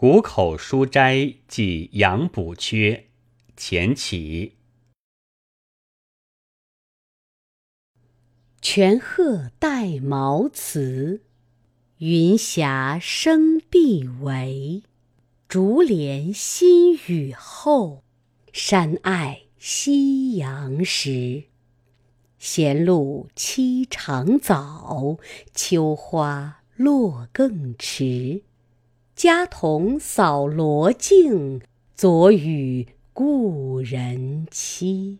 谷口书斋记杨补缺前起。泉壑带茅茨，云霞生碧围。竹帘新雨后，山爱夕阳时。闲露栖长早，秋花落更迟。家童扫罗径，昨与故人期。